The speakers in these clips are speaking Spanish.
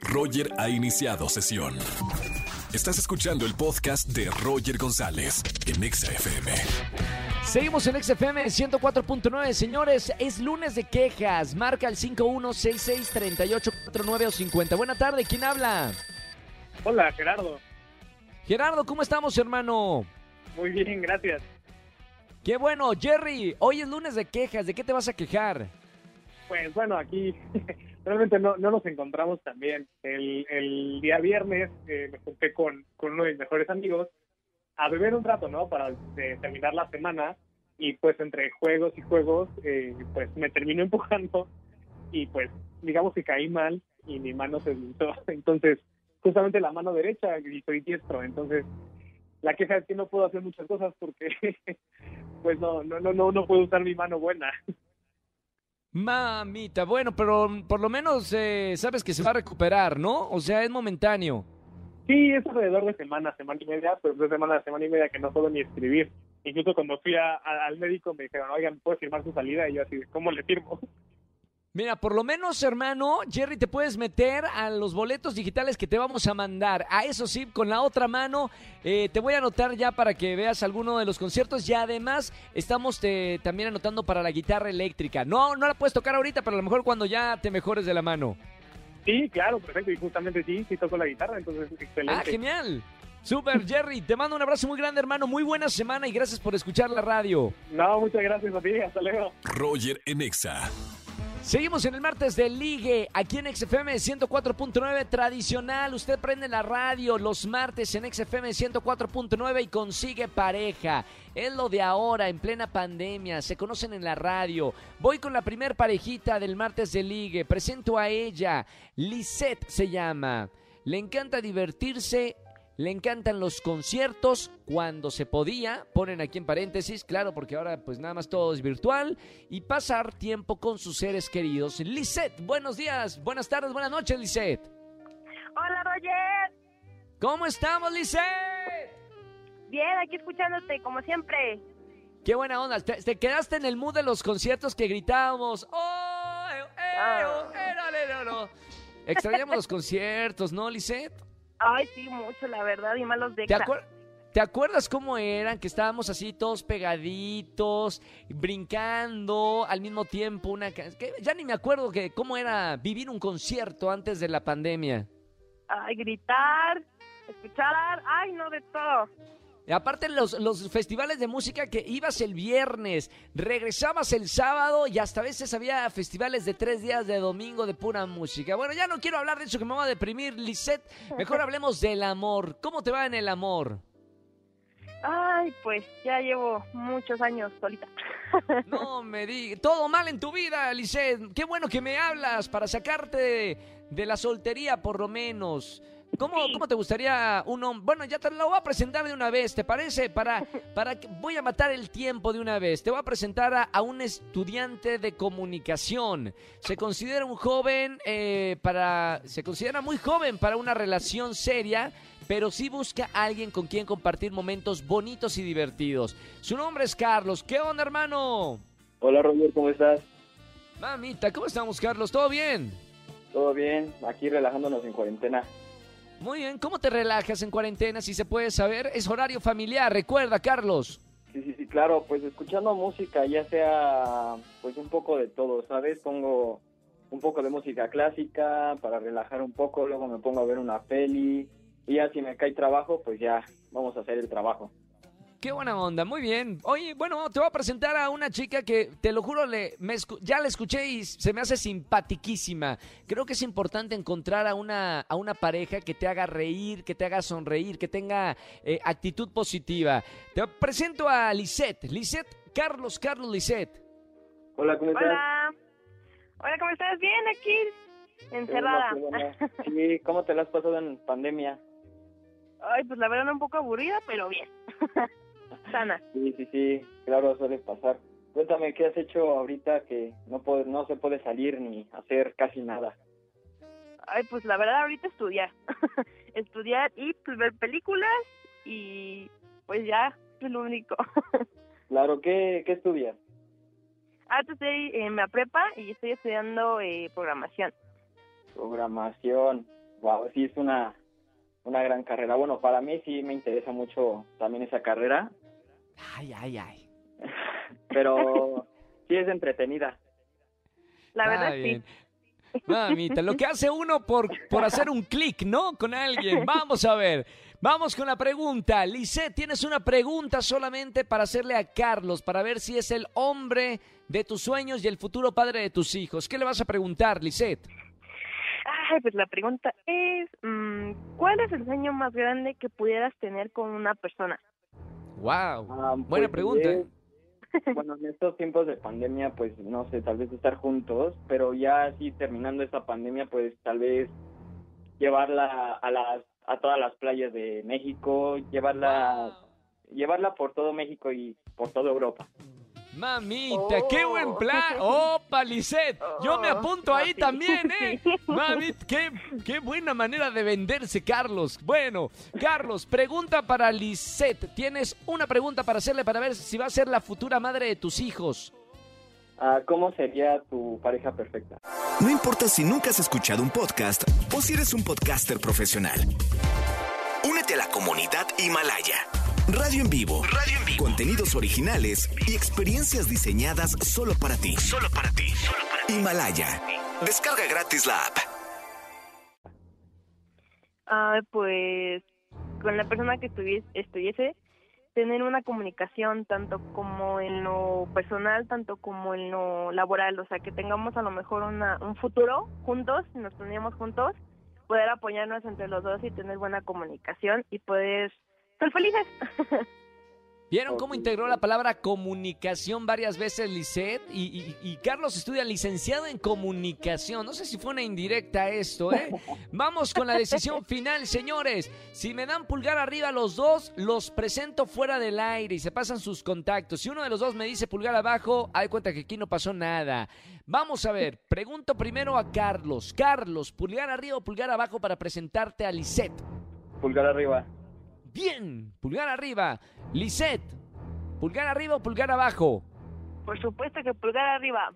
Roger ha iniciado sesión. Estás escuchando el podcast de Roger González en Exa FM. Seguimos en XFM 104.9, señores. Es lunes de quejas. Marca el 51663849 o 50. Buena tarde, ¿quién habla? Hola, Gerardo. Gerardo, ¿cómo estamos, hermano? Muy bien, gracias. Qué bueno, Jerry. Hoy es lunes de quejas. ¿De qué te vas a quejar? Pues bueno, aquí realmente no, no nos encontramos también. El, el día viernes eh, me junté con, con uno de mis mejores amigos a beber un rato, ¿no? Para eh, terminar la semana. Y pues entre juegos y juegos, eh, pues me terminó empujando y pues digamos que caí mal y mi mano se deslizó. Entonces, justamente la mano derecha y soy diestro. Entonces, la queja es que no puedo hacer muchas cosas porque pues no, no, no, no, no puedo usar mi mano buena. Mamita, bueno, pero por lo menos eh, sabes que se va a recuperar, ¿no? O sea, es momentáneo. Sí, es alrededor de semana, semana y media, pero es semana, semana y media que no puedo ni escribir. Incluso cuando fui al médico me dijeron, oigan, ¿puedo firmar su salida? Y yo así, ¿cómo le firmo? Mira, por lo menos, hermano, Jerry, te puedes meter a los boletos digitales que te vamos a mandar. A eso sí, con la otra mano, eh, te voy a anotar ya para que veas alguno de los conciertos. Y además, estamos eh, también anotando para la guitarra eléctrica. No, no la puedes tocar ahorita, pero a lo mejor cuando ya te mejores de la mano. Sí, claro, perfecto. Y justamente sí, sí toco la guitarra, entonces excelente. Ah, genial. Super, Jerry, te mando un abrazo muy grande, hermano. Muy buena semana y gracias por escuchar la radio. No, muchas gracias a ti, hasta luego. Roger en Exa. Seguimos en el martes de Ligue, aquí en XFM 104.9 tradicional. Usted prende la radio los martes en XFM 104.9 y consigue pareja. Es lo de ahora, en plena pandemia. Se conocen en la radio. Voy con la primer parejita del martes de Ligue. Presento a ella. Lisette se llama. Le encanta divertirse. Le encantan los conciertos cuando se podía, ponen aquí en paréntesis, claro, porque ahora pues nada más todo es virtual, y pasar tiempo con sus seres queridos. Lisette, buenos días, buenas tardes, buenas noches, Lisette. Hola Roger, ¿Cómo estamos, Lisette? bien, aquí escuchándote como siempre. Qué buena onda, te, te quedaste en el mood de los conciertos que gritábamos. ¡Oh! eh, eh, oh, eh, no, no, no, no". Extrañamos los conciertos, ¿no, Lisette? Ay, sí, mucho, la verdad, y malos de ¿Te, acuer- ¿Te acuerdas cómo eran? Que estábamos así todos pegaditos, brincando al mismo tiempo. Una que ya ni me acuerdo que cómo era vivir un concierto antes de la pandemia. Ay, gritar, escuchar, ay, no, de todo. Aparte los, los festivales de música que ibas el viernes, regresabas el sábado y hasta a veces había festivales de tres días de domingo de pura música. Bueno, ya no quiero hablar de eso que me va a deprimir, Lisette. Mejor hablemos del amor. ¿Cómo te va en el amor? Ay, pues ya llevo muchos años solita. No me digas, todo mal en tu vida, Lisette. Qué bueno que me hablas para sacarte de, de la soltería, por lo menos. ¿Cómo, ¿Cómo te gustaría un hombre? Bueno, ya te lo voy a presentar de una vez, ¿te parece? Para, para que voy a matar el tiempo de una vez. Te voy a presentar a, a un estudiante de comunicación. Se considera un joven eh, para, se considera muy joven para una relación seria, pero sí busca a alguien con quien compartir momentos bonitos y divertidos. Su nombre es Carlos. ¿Qué onda, hermano? Hola Roger, ¿cómo estás? Mamita, ¿cómo estamos, Carlos? ¿Todo bien? ¿Todo bien? Aquí relajándonos en cuarentena. Muy bien. ¿Cómo te relajas en cuarentena, si se puede saber? Es horario familiar, recuerda, Carlos. Sí, sí, sí, claro, pues escuchando música, ya sea pues un poco de todo, ¿sabes? Pongo un poco de música clásica para relajar un poco, luego me pongo a ver una peli y ya si me cae trabajo, pues ya vamos a hacer el trabajo. Qué buena onda, muy bien. Oye, bueno, te voy a presentar a una chica que, te lo juro, le, me ya la escuché y se me hace simpatiquísima. Creo que es importante encontrar a una, a una pareja que te haga reír, que te haga sonreír, que tenga eh, actitud positiva. Te presento a Lisette. Lisette, Carlos, Carlos Lisette. Hola, ¿cómo estás? Hola. Hola, ¿cómo estás? Bien, aquí, encerrada. Sí, ¿cómo te la has pasado en pandemia? Ay, pues la verdad un poco aburrida, pero bien. Sana. Sí, sí, sí, claro, suele pasar. Cuéntame, ¿qué has hecho ahorita que no, puede, no se puede salir ni hacer casi nada? Ay, pues la verdad ahorita estudiar. estudiar y pues, ver películas y pues ya, es lo único. Claro, ¿qué, qué estudias? Ahora estoy en la prepa y estoy estudiando eh, programación. Programación. wow, sí es una, una gran carrera. Bueno, para mí sí me interesa mucho también esa carrera, Ay, ay, ay. pero sí es entretenida. La Está verdad bien. sí. Mamita, lo que hace uno por, por hacer un clic, ¿no? Con alguien. Vamos a ver. Vamos con la pregunta. Lisette, tienes una pregunta solamente para hacerle a Carlos, para ver si es el hombre de tus sueños y el futuro padre de tus hijos. ¿Qué le vas a preguntar, Lisette? Ay, pues la pregunta es, mm, ¿cuál es el sueño más grande que pudieras tener con una persona? Wow. Ah, Buena pues, pregunta. es- bueno, en estos tiempos de pandemia, pues no sé, tal vez estar juntos, pero ya así terminando esta pandemia, pues tal vez llevarla a las a todas las playas de México, llevarla llevarla por todo México y por toda Europa. Mamita, qué Oh. buen plan. Opa, Lisette. Yo me Oh, apunto ahí oh, sí. también, ¿eh? Sí. Mamita, qué, qué buena manera de venderse, Carlos. Bueno, Carlos, pregunta para Lisette. Tienes una pregunta para hacerle para ver si va a ser la futura madre de tus hijos. Ah, ¿Cómo sería tu pareja perfecta? No importa si nunca has escuchado un podcast o si eres un podcaster profesional. Únete a la comunidad Himalaya. Radio en vivo. Radio en vivo. Contenidos originales y experiencias diseñadas solo para ti. Solo para ti. Himalaya. Descarga gratis la app. Ah, pues con la persona que estuviese, estuviese, tener una comunicación tanto como en lo personal, tanto como en lo laboral, o sea, que tengamos a lo mejor una, un futuro juntos, si nos ponemos juntos, poder apoyarnos entre los dos y tener buena comunicación y poder ser felices. ¿Vieron cómo integró la palabra comunicación varias veces Lisette? Y, y- y Carlos estudia licenciado en comunicación. No sé si fue una indirecta esto, ¿eh? Vamos con la decisión final, señores. Si me dan pulgar arriba los dos, los presento fuera del aire y se pasan sus contactos. Si uno de los dos me dice pulgar abajo, hay cuenta que aquí no pasó nada. Vamos a ver, pregunto primero a Carlos. Carlos, pulgar arriba o pulgar abajo para presentarte a Lisette. Pulgar arriba. Bien, pulgar arriba. Lisette, pulgar arriba o pulgar abajo. Por supuesto que pulgar arriba.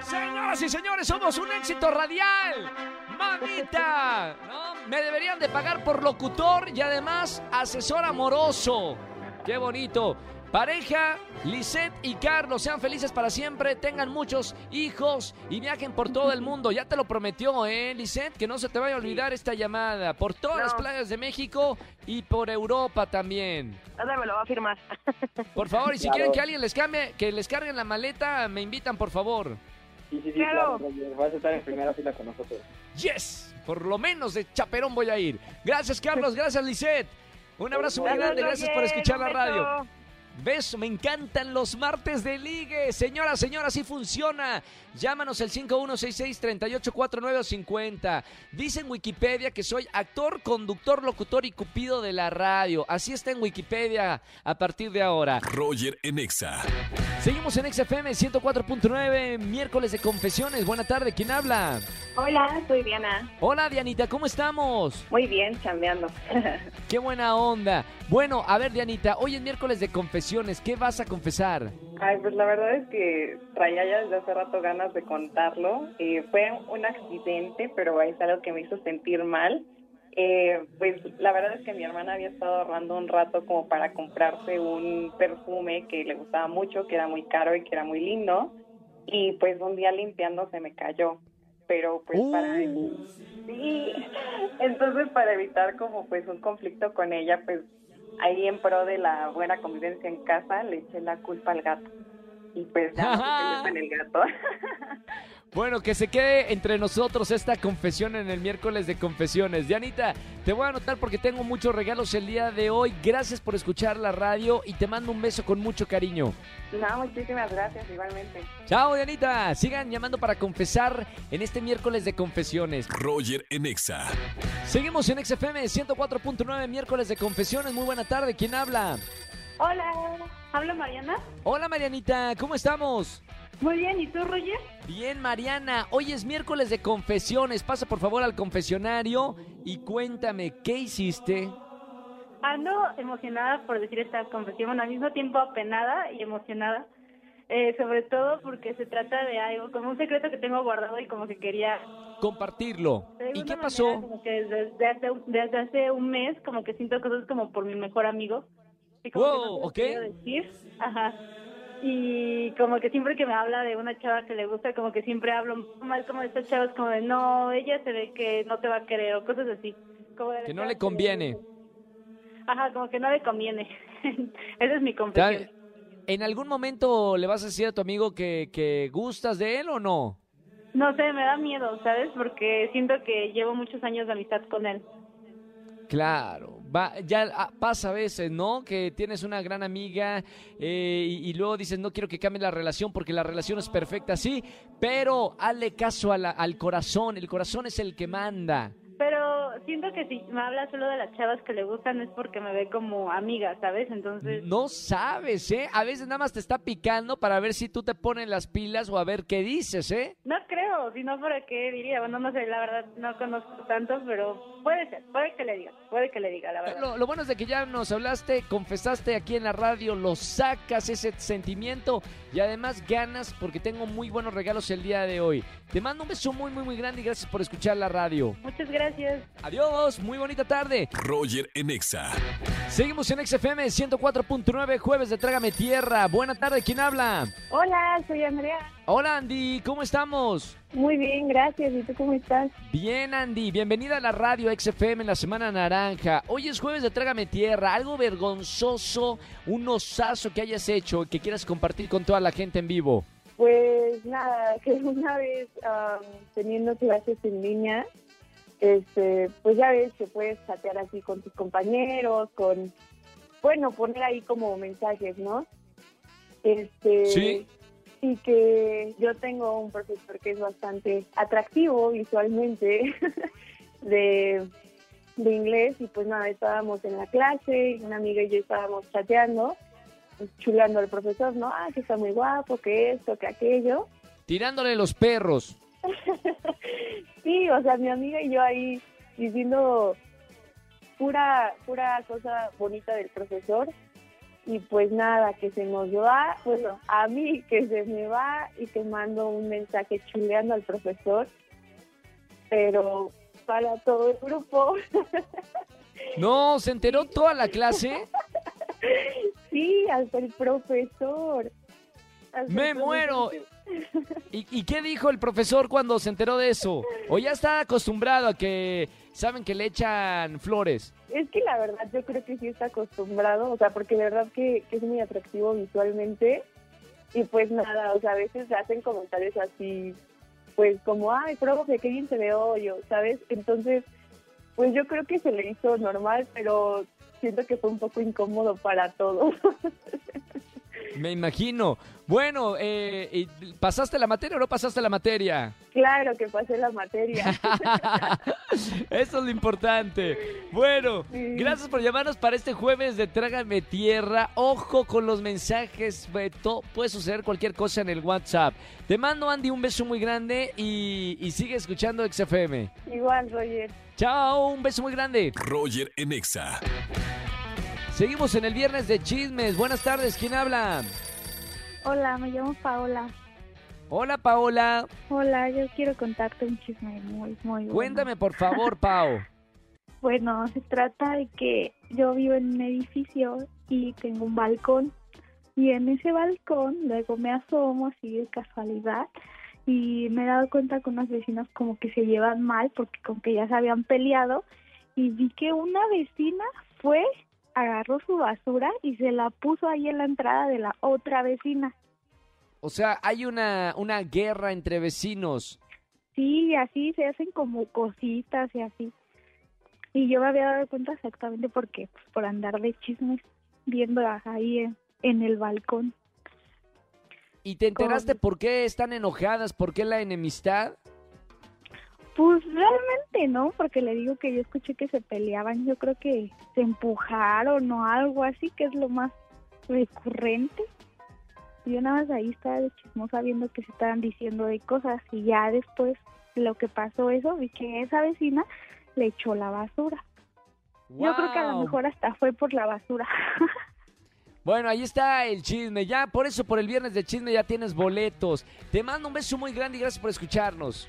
Señoras y señores, somos un éxito radial. Mamita, ¿no? Me deberían de pagar por locutor y además asesor amoroso. Qué bonito. Pareja, Lisette y Carlos, sean felices para siempre, tengan muchos hijos y viajen por todo el mundo. Ya te lo prometió, ¿eh, Lisette? Que no se te vaya a olvidar esta llamada. Por todas No. las playas de México y por Europa también. Ahora me lo va a firmar. Por favor, y si Claro. quieren que alguien les cambie, que les carguen la maleta, me invitan, por favor. Sí, sí, sí, Claro. Vas a estar en primera fila con nosotros. Yes, por lo menos de chaperón voy a ir. Gracias, Carlos, gracias, Lisette. Un abrazo muy grande, gracias por escuchar la radio. Beso, me encantan los martes de ligue. Señora, señora, así funciona. Llámanos al 5166-384950. Dice en Wikipedia que soy actor, conductor, locutor y cupido de la radio. Así está en Wikipedia a partir de ahora. Roger en Exa. Seguimos en XFM 104.9, miércoles de confesiones. Buena tarde, ¿quién habla? Hola, soy Diana. Hola, Dianita, ¿cómo estamos? Muy bien, chambeando. Qué buena onda. Bueno, a ver, Dianita, hoy es miércoles de confesiones. ¿Qué vas a confesar? Ay, pues la verdad es que traía ya desde hace rato ganas de contarlo. Eh, fue un accidente, pero es algo que me hizo sentir mal. Eh, pues la verdad es que mi hermana había estado ahorrando un rato como para comprarse un perfume que le gustaba mucho, que era muy caro y que era muy lindo. Y pues un día limpiando se me cayó. Pero pues para... Uh. Sí, entonces para evitar como pues un conflicto con ella, pues ahí en pro de la buena convivencia en casa le eché la culpa al gato. Y pues ya no en el gato. Bueno, que se quede entre nosotros esta confesión en el miércoles de confesiones. Dianita, te voy a anotar porque tengo muchos regalos el día de hoy. Gracias por escuchar la radio y te mando un beso con mucho cariño. no, muchísimas gracias igualmente. Chao, Dianita. Sigan llamando para confesar en este miércoles de confesiones. Roger en Exa. Seguimos en XFM 104.9, miércoles de confesiones. Muy buena tarde. ¿Quién habla? Hola, ¿habla Mariana? Hola, Marianita. ¿Cómo estamos? Muy bien, ¿y tú, Roger? Bien, Mariana. Hoy es miércoles de confesiones. Pasa por favor al confesionario y cuéntame, ¿qué hiciste? Ando emocionada por decir esta confesión, bueno, al mismo tiempo apenada y emocionada. eh, sobre todo porque se trata de algo, como un secreto que tengo guardado y como que quería... Compartirlo. ¿Y qué manera, pasó? Como que desde hace, desde hace un mes como que siento cosas como por mi mejor amigo. Y como que Wow, no ok. quiero decir. Ajá. Y como que siempre que me habla de una chava que le gusta, como que siempre hablo mal como de estas chavas, como de no, ella se ve que no te va a querer o cosas así. Como de Que no le conviene. Ajá, como que no le conviene. Esa es mi confesión. ¿En algún momento le vas a decir a tu amigo que, que gustas de él o no? No sé, me da miedo, ¿sabes? Porque siento que llevo muchos años de amistad con él. Claro, va, ya ah, pasa a veces, ¿no? Que tienes una gran amiga eh, y, luego dices, no quiero que cambie la relación porque la relación es perfecta, sí, pero hazle caso al corazón, el corazón es el que manda. Pero siento que si me habla solo de las chavas que le gustan es porque me ve como amiga, ¿sabes? Entonces, No sabes, ¿eh? A veces nada más te está picando para ver si tú te pones las pilas o a ver qué dices, ¿eh? no creo, si no, ¿para qué diría? Bueno, no sé, la verdad no conozco tanto, pero puede ser, puede que le diga, puede que le diga, la verdad. Lo, lo bueno es de que ya nos hablaste, confesaste aquí en la radio, lo sacas ese sentimiento y además ganas porque tengo muy buenos regalos el día de hoy. Te mando un beso muy, muy, muy grande y gracias por escuchar la radio. Muchas gracias. Adiós, muy bonita tarde. Roger en Exa. Seguimos en XFM 104.9, jueves de Trágame Tierra. Buena tarde, ¿quién habla? Hola, soy Andrea. Hola Andy, ¿cómo estamos? Muy bien, gracias. ¿Y tú cómo estás? Bien Andy, bienvenida a la radio XFM en la Semana Naranja. Hoy es jueves de Trágame Tierra, algo vergonzoso, un osazo que hayas hecho y que quieras compartir con toda la gente en vivo. Pues nada, que una vez teniendo clases en línea, este, pues ya ves que puedes chatear así con tus compañeros, con, bueno, poner ahí como mensajes, ¿no? Este, Sí. Y que yo tengo un profesor que es bastante atractivo visualmente de, de inglés y pues nada, estábamos en la clase y una amiga y yo estábamos chateando, chuleando al profesor, ¿no? Ah, que está muy guapo, que esto, que aquello. Tirándole los perros. Sí, o sea, mi amiga y yo ahí diciendo pura, pura cosa bonita del profesor. Y pues nada, que se nos va, bueno, a mí que se me va y que mando un mensaje chuleando al profesor, pero para todo el grupo. No, se enteró toda la clase. sí, hasta el profesor. Hasta Me el muero. ¿Y, qué dijo el profesor cuando se enteró de eso? ¿O ya está acostumbrado a que saben que le echan flores? Es que la verdad yo creo que sí está acostumbrado, o sea, porque de verdad que, que es muy atractivo visualmente y pues nada, o sea, a veces hacen comentarios así, pues como, ay, profe, qué bien se ve hoy, o, ¿sabes? Entonces, pues yo creo que se le hizo normal, pero siento que fue un poco incómodo para todos. Me imagino. Bueno, eh, ¿y ¿pasaste la materia o no pasaste la materia? claro que pasé la materia. Eso es lo importante. Bueno, Sí. gracias por llamarnos para este jueves de Trágame Tierra. Ojo con los mensajes, Beto. Puede suceder cualquier cosa en el WhatsApp. Te mando, Andy, un beso muy grande y, y sigue escuchando XFM. Igual, Roger. Chao, un beso muy grande. Roger en Exa. Seguimos en el viernes de chismes. Buenas tardes, ¿quién habla? Hola, me llamo Paola. Hola, Paola. Hola, yo quiero contarte un chisme muy, muy bueno. Cuéntame, por favor, Pao. Bueno, se trata de que yo vivo en un edificio y tengo un balcón. Y en ese balcón luego me asomo así de casualidad y me he dado cuenta que unas vecinas como que se llevan mal porque con que ya se habían peleado y vi que una vecina fue, agarró su basura y se la puso ahí en la entrada de la otra vecina. O sea, hay una, una guerra entre vecinos. Sí, así se hacen como cositas y así. Y yo me había dado cuenta exactamente por qué, pues por andar de chismes viendo ahí en, en el balcón. ¿Y te enteraste Con- por qué están enojadas? ¿Por qué la enemistad? Pues realmente no, porque le digo que yo escuché que se peleaban, yo creo que se empujaron o algo así, que es lo más recurrente. Y Yo nada más ahí estaba de chismosa viendo que se estaban diciendo de cosas y ya después lo que pasó eso, vi que esa vecina le echó la basura. Yo creo que a lo mejor hasta fue por la basura. Bueno, ahí está el chisme. Ya, por eso, por el viernes de chisme ya tienes boletos. Te mando un beso muy grande y gracias por escucharnos.